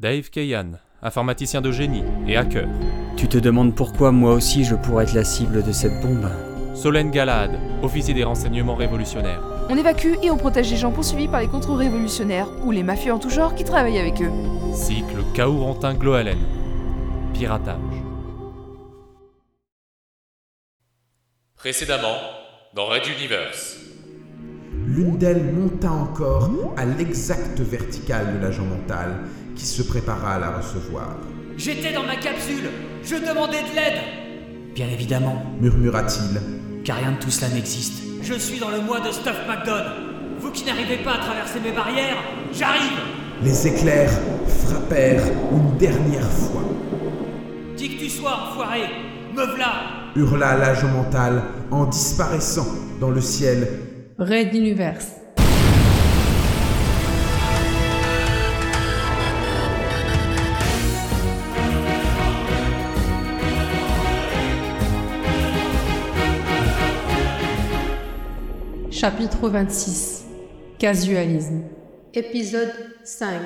Dave Kayan, informaticien de génie et hacker. Tu te demandes pourquoi moi aussi je pourrais être la cible de cette bombe Solène Galad, officier des renseignements révolutionnaires. On évacue et on protège les gens poursuivis par les contre-révolutionnaires ou les mafieux en tout genre qui travaillent avec eux. Cycle Kaourantin Gloalen. Piratage. Précédemment, dans Red Universe. L'une d'elles monta encore à l'exacte verticale de l'agent mental qui se prépara à la recevoir. J'étais dans ma capsule Je demandais de l'aide Bien évidemment, Murmura-t-il. car rien de tout cela n'existe. Je suis dans le mois de Stuff McDonald Vous qui n'arrivez pas à traverser mes barrières, j'arrive Les éclairs frappèrent une dernière fois. Qui que tu sois, enfoiré Me v'là Hurla l'agent mental en disparaissant dans le ciel Red Universe. Chapitre 26 Casualisme Épisode 5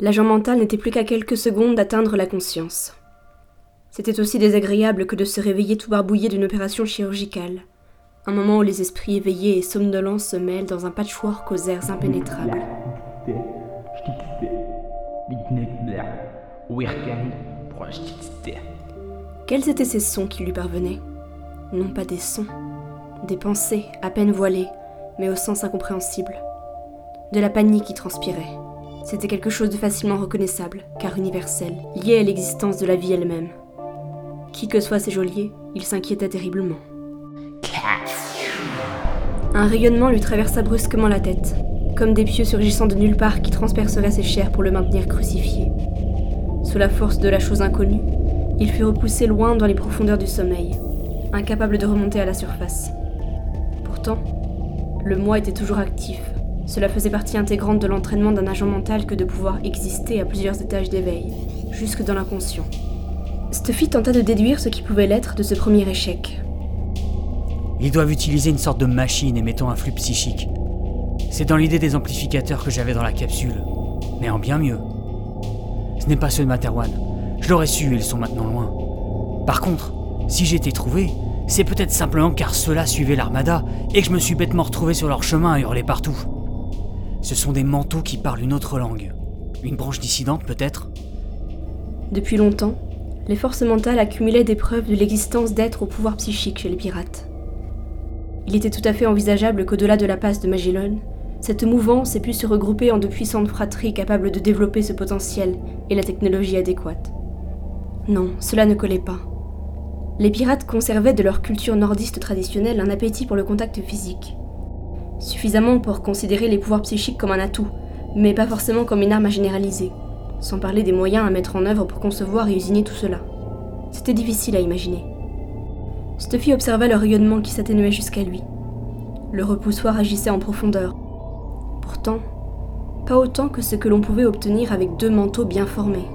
L'agent mental n'était plus qu'à quelques secondes d'atteindre la conscience. C'était aussi désagréable que de se réveiller tout barbouillé d'une opération chirurgicale, un moment où les esprits éveillés et somnolents se mêlent dans un patchwork aux airs impénétrables. Quels étaient ces sons qui lui parvenaient? Non pas des sons, des pensées à peine voilées, mais au sens incompréhensible. De la panique qui transpirait. C'était quelque chose de facilement reconnaissable, car universel, lié à l'existence de la vie elle-même. Qui que soient ces geôliers, il s'inquiétait terriblement. Un rayonnement lui traversa brusquement la tête, comme des pieux surgissant de nulle part qui transperceraient ses chairs pour le maintenir crucifié. Sous la force de la chose inconnue, il fut repoussé loin dans les profondeurs du sommeil, incapable de remonter à la surface. Pourtant, le moi était toujours actif. Cela faisait partie intégrante de l'entraînement d'un agent mental que de pouvoir exister à plusieurs étages d'éveil, jusque dans l'inconscient. Stuffy tenta de déduire ce qui pouvait l'être de ce premier échec. Ils doivent utiliser une sorte de machine émettant un flux psychique. C'est dans l'idée des amplificateurs que j'avais dans la capsule, mais en bien mieux. Ce n'est pas ceux de Materwan. Je l'aurais su, ils sont maintenant loin. Par contre, si été trouvé, c'est peut-être simplement car ceux-là suivaient l'armada et que je me suis bêtement retrouvé sur leur chemin à hurler partout. Ce sont des manteaux qui parlent une autre langue. Une branche dissidente peut-être Depuis longtemps, les forces mentales accumulaient des preuves de l'existence d'êtres au pouvoir psychique chez les pirates. Il était tout à fait envisageable qu'au-delà de la passe de Magellan, cette mouvance ait pu se regrouper en de puissantes fratries capables de développer ce potentiel et la technologie adéquate. Non, cela ne collait pas. Les pirates conservaient de leur culture nordiste traditionnelle un appétit pour le contact physique. Suffisamment pour considérer les pouvoirs psychiques comme un atout, mais pas forcément comme une arme à généraliser, sans parler des moyens à mettre en œuvre pour concevoir et usiner tout cela. C'était difficile à imaginer. Stuffy observa le rayonnement qui s'atténuait jusqu'à lui. Le repoussoir agissait en profondeur. Pourtant, pas autant que ce que l'on pouvait obtenir avec deux manteaux bien formés.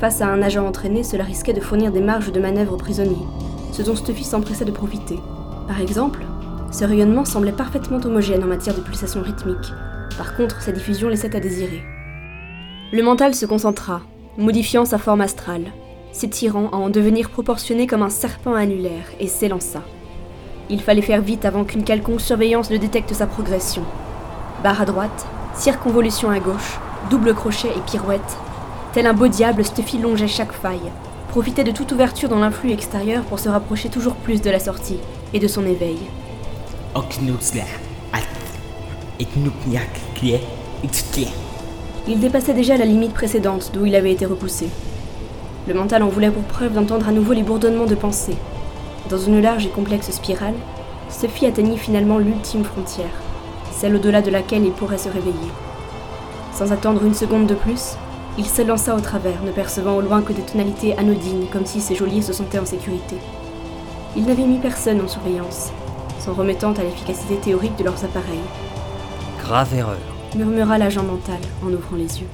Face à un agent entraîné, cela risquait de fournir des marges de manœuvre aux prisonniers, ce dont Stuffy s'empressait de profiter. Par exemple, ce rayonnement semblait parfaitement homogène en matière de pulsations rythmiques. Par contre, sa diffusion laissait à désirer. Le mental se concentra, modifiant sa forme astrale, s'étirant à en devenir proportionné comme un serpent annulaire, et s'élança. Il fallait faire vite avant qu'une quelconque surveillance ne détecte sa progression. Barre à droite, circonvolution à gauche, double crochet et pirouette. Tel un beau diable, Stuffy longeait chaque faille, profitait de toute ouverture dans l'influx extérieur pour se rapprocher toujours plus de la sortie et de son éveil. Il dépassait déjà la limite précédente d'où il avait été repoussé. Le mental en voulait pour preuve d'entendre à nouveau les bourdonnements de pensée. Dans une large et complexe spirale, Stuffy atteignit finalement l'ultime frontière, celle au-delà de laquelle il pourrait se réveiller. Sans attendre une seconde de plus, il s'élança au travers, ne percevant au loin que des tonalités anodines, comme si ses geôliers se sentaient en sécurité. Il n'avait mis personne en surveillance, s'en remettant à l'efficacité théorique de leurs appareils, Grave erreur. murmura l'agent mental en ouvrant les yeux.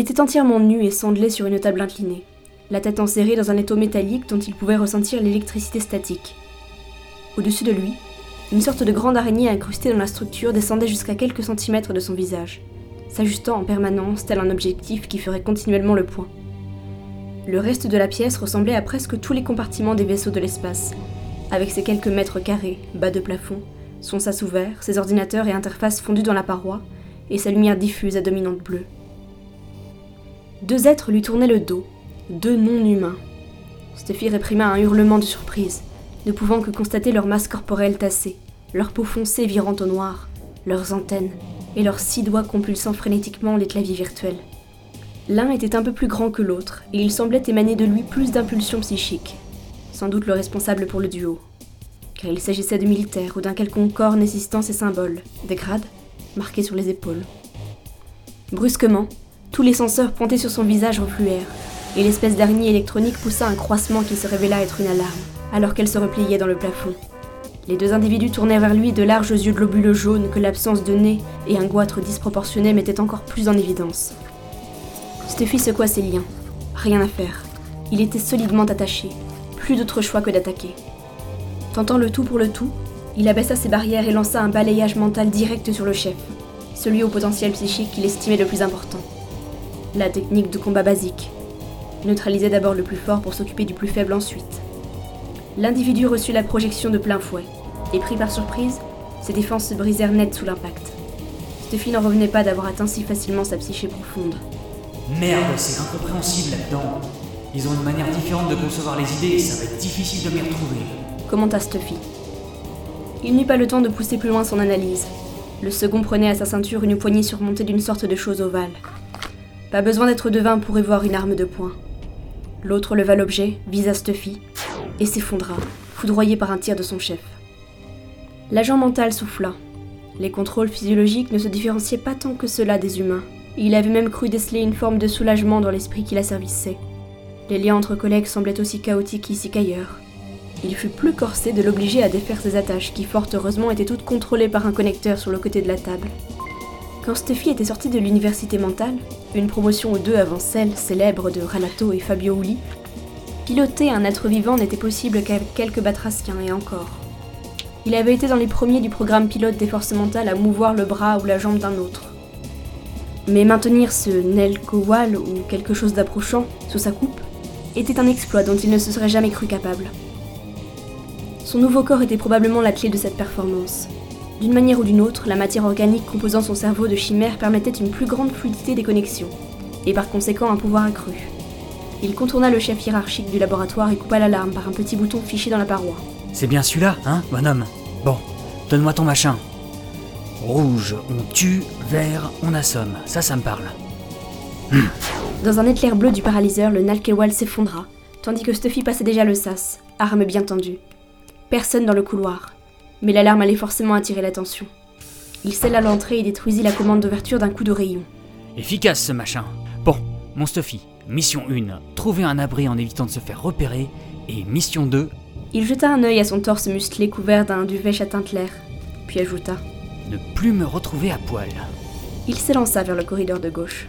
Il était entièrement nu et sandelé sur une table inclinée, la tête enserrée dans un étau métallique dont il pouvait ressentir l'électricité statique. Au-dessus de lui, une sorte de grande araignée incrustée dans la structure descendait jusqu'à quelques centimètres de son visage, s'ajustant en permanence tel un objectif qui ferait continuellement le point. Le reste de la pièce ressemblait à presque tous les compartiments des vaisseaux de l'espace, avec ses quelques mètres carrés, bas de plafond, son sas ouvert, ses ordinateurs et interfaces fondus dans la paroi, et sa lumière diffuse à dominante bleue. Deux êtres lui tournaient le dos, deux non-humains. Steffi réprima un hurlement de surprise, ne pouvant que constater leur masse corporelle tassée, leur peau foncée virant au noir, leurs antennes, et leurs six doigts compulsant frénétiquement les claviers virtuels. L'un était un peu plus grand que l'autre, et il semblait émaner de lui plus d'impulsions psychiques, sans doute le responsable pour le duo, car il s'agissait de militaires ou d'un quelconque corps nécessitant ces symboles, des grades, marqués sur les épaules. Brusquement, tous les senseurs pointés sur son visage refluèrent, et l'espèce d'araignée électronique poussa un croissement qui se révéla être une alarme, alors qu'elle se repliait dans le plafond. Les deux individus tournèrent vers lui de larges yeux globuleux jaunes que l'absence de nez et un goitre disproportionné mettaient encore plus en évidence. Steffi secoua ses liens. Rien à faire. Il était solidement attaché. Plus d'autre choix que d'attaquer. Tentant le tout pour le tout, il abaissa ses barrières et lança un balayage mental direct sur le chef, celui au potentiel psychique qu'il estimait le plus important. La technique de combat basique. Neutraliser d'abord le plus fort pour s'occuper du plus faible ensuite. L'individu reçut la projection de plein fouet, et pris par surprise, ses défenses se brisèrent net sous l'impact. Steffi n'en revenait pas d'avoir atteint si facilement sa psyché profonde. Merde, c'est incompréhensible là-dedans. Ils ont une manière différente de concevoir les idées et ça va être difficile de m'y retrouver. Commenta Stuffy. Il n'eut pas le temps de pousser plus loin son analyse. Le second prenait à sa ceinture une poignée surmontée d'une sorte de chose ovale. Pas besoin d'être devin pour y voir une arme de poing. L'autre leva l'objet, visa Stuffy, et s'effondra, foudroyé par un tir de son chef. L'agent mental souffla. Les contrôles physiologiques ne se différenciaient pas tant que cela des humains, il avait même cru déceler une forme de soulagement dans l'esprit qui l'asservissait. Les liens entre collègues semblaient aussi chaotiques ici qu'ailleurs. Il fut plus corsé de l'obliger à défaire ses attaches, qui fort heureusement étaient toutes contrôlées par un connecteur sur le côté de la table. Quand Steffi était sortie de l'université mentale, une promotion ou deux avant celle célèbre de Ranato et Fabio Uli, piloter un être vivant n'était possible qu'avec quelques batraciens et encore. Il avait été dans les premiers du programme pilote des forces mentales à mouvoir le bras ou la jambe d'un autre. Mais maintenir ce Nel Kowal ou quelque chose d'approchant sous sa coupe était un exploit dont il ne se serait jamais cru capable. Son nouveau corps était probablement la clé de cette performance. D'une manière ou d'une autre, la matière organique composant son cerveau de chimère permettait une plus grande fluidité des connexions, et par conséquent un pouvoir accru. Il contourna le chef hiérarchique du laboratoire et coupa l'alarme par un petit bouton fiché dans la paroi. C'est bien celui-là, hein, bonhomme? Bon, donne-moi ton machin. Rouge, on tue, vert, on assomme. Ça, ça me parle. Dans un éclair bleu du paralyseur, le Nalkewal s'effondra, tandis que Stuffy passait déjà le sas, arme bien tendue. Personne dans le couloir, mais l'alarme allait forcément attirer l'attention. Il scella l'entrée et détruisit la commande d'ouverture d'un coup de rayon. Efficace ce machin. Bon, mon Stuffy, mission 1, trouver un abri en évitant de se faire repérer, et mission 2, Il jeta un œil à son torse musclé couvert d'un duvet châtain clair, puis ajouta ne plus me retrouver à poil. Il s'élança vers le corridor de gauche.